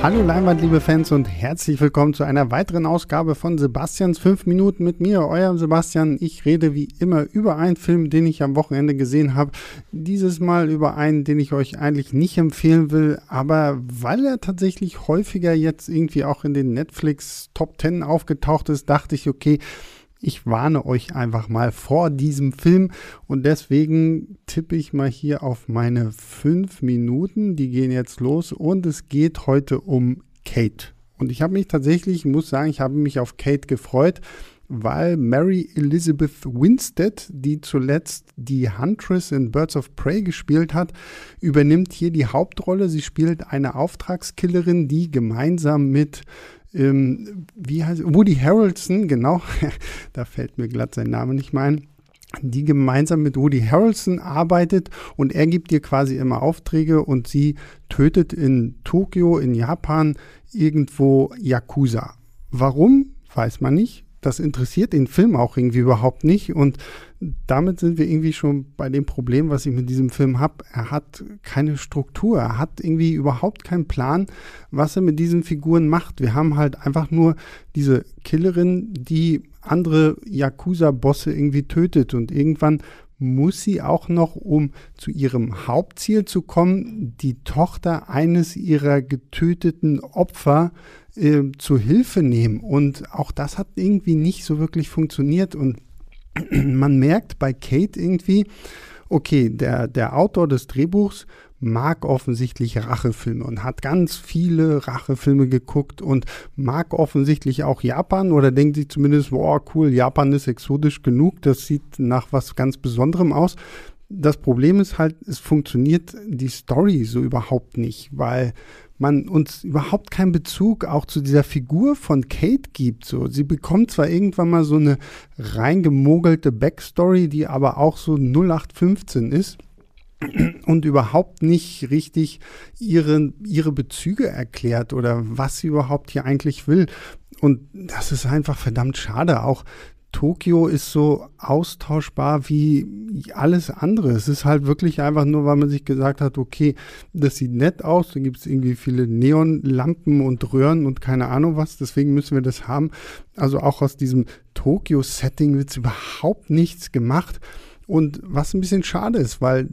Hallo Leinwand, liebe Fans und herzlich willkommen zu einer weiteren Ausgabe von Sebastians 5 Minuten mit mir, eurem Sebastian. Ich rede wie immer über einen Film, den ich am Wochenende gesehen habe. Dieses Mal über einen, den ich euch eigentlich nicht empfehlen will, aber weil er tatsächlich häufiger jetzt irgendwie auch in den Netflix Top 10 aufgetaucht ist, dachte ich, okay, ich warne euch einfach mal vor diesem Film und deswegen tippe ich mal hier auf meine fünf Minuten. Die gehen jetzt los und es geht heute um Kate. Und ich habe mich tatsächlich, ich muss sagen, ich habe mich auf Kate gefreut, weil Mary Elizabeth Winstead, die zuletzt die Huntress in Birds of Prey gespielt hat, übernimmt hier die Hauptrolle. Sie spielt eine Auftragskillerin, die gemeinsam mit ähm, wie heißt Woody Harrelson, genau, da fällt mir glatt sein Name nicht mehr ein, die gemeinsam mit Woody Harrelson arbeitet und er gibt ihr quasi immer Aufträge und sie tötet in Tokio, in Japan, irgendwo Yakuza. Warum? Weiß man nicht das interessiert den Film auch irgendwie überhaupt nicht. Und damit sind wir irgendwie schon bei dem Problem, was ich mit diesem Film habe. Er hat keine Struktur, er hat irgendwie überhaupt keinen Plan, was er mit diesen Figuren macht. Wir haben halt einfach nur diese Killerin, die andere Yakuza-Bosse irgendwie tötet und irgendwann muss sie auch noch, um zu ihrem Hauptziel zu kommen, die Tochter eines ihrer getöteten Opfer äh, zu Hilfe nehmen. Und auch das hat irgendwie nicht so wirklich funktioniert. Und man merkt bei Kate irgendwie, okay, der, der Autor des Drehbuchs mag offensichtlich Rachefilme und hat ganz viele Rachefilme geguckt und mag offensichtlich auch Japan oder denkt sich zumindest, boah, cool, Japan ist exotisch genug, das sieht nach was ganz Besonderem aus. Das Problem ist halt, es funktioniert die Story so überhaupt nicht, weil man uns überhaupt keinen Bezug auch zu dieser Figur von Kate gibt. So, sie bekommt zwar irgendwann mal so eine reingemogelte Backstory, die aber auch so 0815 ist und überhaupt nicht richtig ihre, ihre Bezüge erklärt oder was sie überhaupt hier eigentlich will. Und das ist einfach verdammt schade. Auch Tokio ist so austauschbar wie alles andere. Es ist halt wirklich einfach nur, weil man sich gesagt hat, okay, das sieht nett aus, da gibt es irgendwie viele Neonlampen und Röhren und keine Ahnung was, deswegen müssen wir das haben. Also auch aus diesem Tokio-Setting wird überhaupt nichts gemacht. Und was ein bisschen schade ist, weil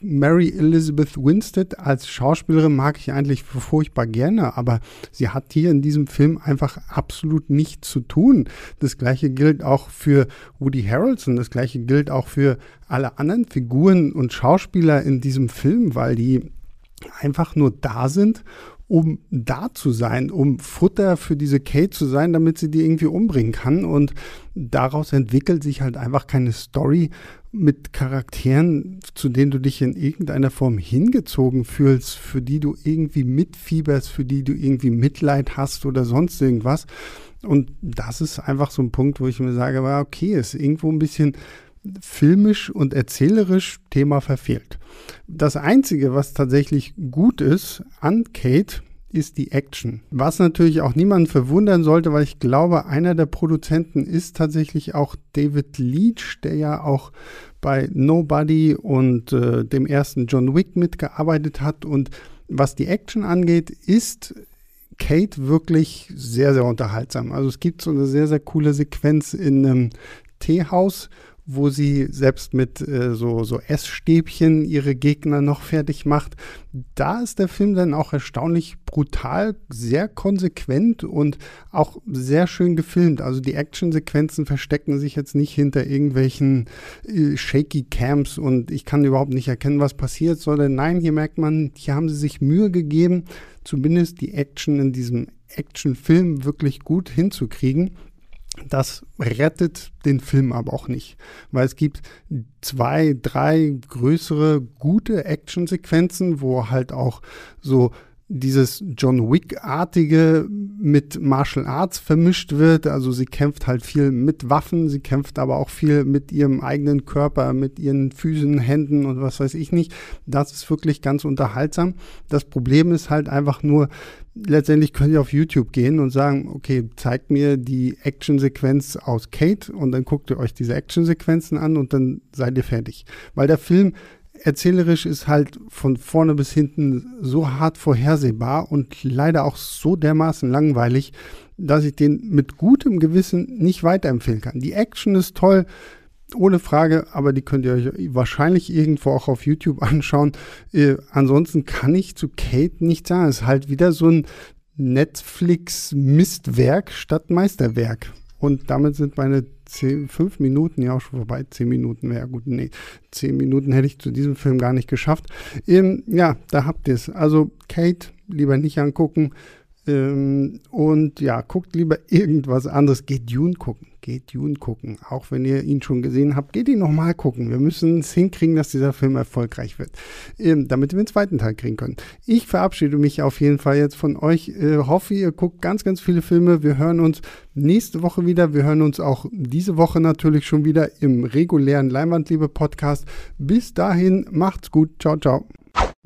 Mary Elizabeth Winstead als Schauspielerin mag ich eigentlich furchtbar gerne, aber sie hat hier in diesem Film einfach absolut nichts zu tun. Das gleiche gilt auch für Woody Harrelson, das gleiche gilt auch für alle anderen Figuren und Schauspieler in diesem Film, weil die einfach nur da sind, um da zu sein, um Futter für diese Kate zu sein, damit sie die irgendwie umbringen kann. Und daraus entwickelt sich halt einfach keine Story mit Charakteren, zu denen du dich in irgendeiner Form hingezogen fühlst, für die du irgendwie mitfieberst, für die du irgendwie Mitleid hast oder sonst irgendwas. Und das ist einfach so ein Punkt, wo ich mir sage, okay, ist irgendwo ein bisschen filmisch und erzählerisch Thema verfehlt. Das Einzige, was tatsächlich gut ist an Kate, ist die Action. Was natürlich auch niemanden verwundern sollte, weil ich glaube, einer der Produzenten ist tatsächlich auch David Leach, der ja auch bei Nobody und äh, dem ersten John Wick mitgearbeitet hat. Und was die Action angeht, ist Kate wirklich sehr, sehr unterhaltsam. Also es gibt so eine sehr, sehr coole Sequenz in einem Teehaus, wo sie selbst mit äh, so, so Essstäbchen ihre Gegner noch fertig macht. Da ist der Film dann auch erstaunlich brutal, sehr konsequent und auch sehr schön gefilmt. Also die Actionsequenzen verstecken sich jetzt nicht hinter irgendwelchen äh, shaky Camps und ich kann überhaupt nicht erkennen, was passiert, sondern nein, hier merkt man, hier haben sie sich Mühe gegeben, zumindest die Action in diesem Actionfilm wirklich gut hinzukriegen. Das rettet den Film aber auch nicht, weil es gibt zwei, drei größere gute Actionsequenzen, wo halt auch so dieses John Wick-artige mit Martial Arts vermischt wird. Also sie kämpft halt viel mit Waffen, sie kämpft aber auch viel mit ihrem eigenen Körper, mit ihren Füßen, Händen und was weiß ich nicht. Das ist wirklich ganz unterhaltsam. Das Problem ist halt einfach nur, letztendlich könnt ihr auf YouTube gehen und sagen, okay, zeigt mir die Actionsequenz aus Kate und dann guckt ihr euch diese Actionsequenzen an und dann seid ihr fertig. Weil der Film erzählerisch ist halt von vorne bis hinten so hart vorhersehbar und leider auch so dermaßen langweilig, dass ich den mit gutem Gewissen nicht weiterempfehlen kann. Die Action ist toll, ohne Frage, aber die könnt ihr euch wahrscheinlich irgendwo auch auf YouTube anschauen. Äh, ansonsten kann ich zu Kate nicht sagen. Es ist halt wieder so ein Netflix-Mistwerk statt Meisterwerk. Und damit sind meine zehn, fünf Minuten ja auch schon vorbei. Zehn Minuten wäre gut. Nee, zehn Minuten hätte ich zu diesem Film gar nicht geschafft. Ähm, ja, da habt ihr es. Also Kate lieber nicht angucken. Ähm, und ja, guckt lieber irgendwas anderes. Geht Dune gucken. Geht Dune gucken. Auch wenn ihr ihn schon gesehen habt, geht ihn nochmal gucken. Wir müssen es hinkriegen, dass dieser Film erfolgreich wird. Ähm, damit wir den zweiten Teil kriegen können. Ich verabschiede mich auf jeden Fall jetzt von euch. Äh, hoffe, ihr guckt ganz, ganz viele Filme. Wir hören uns nächste Woche wieder. Wir hören uns auch diese Woche natürlich schon wieder im regulären Leinwandliebe-Podcast. Bis dahin, macht's gut. Ciao, ciao.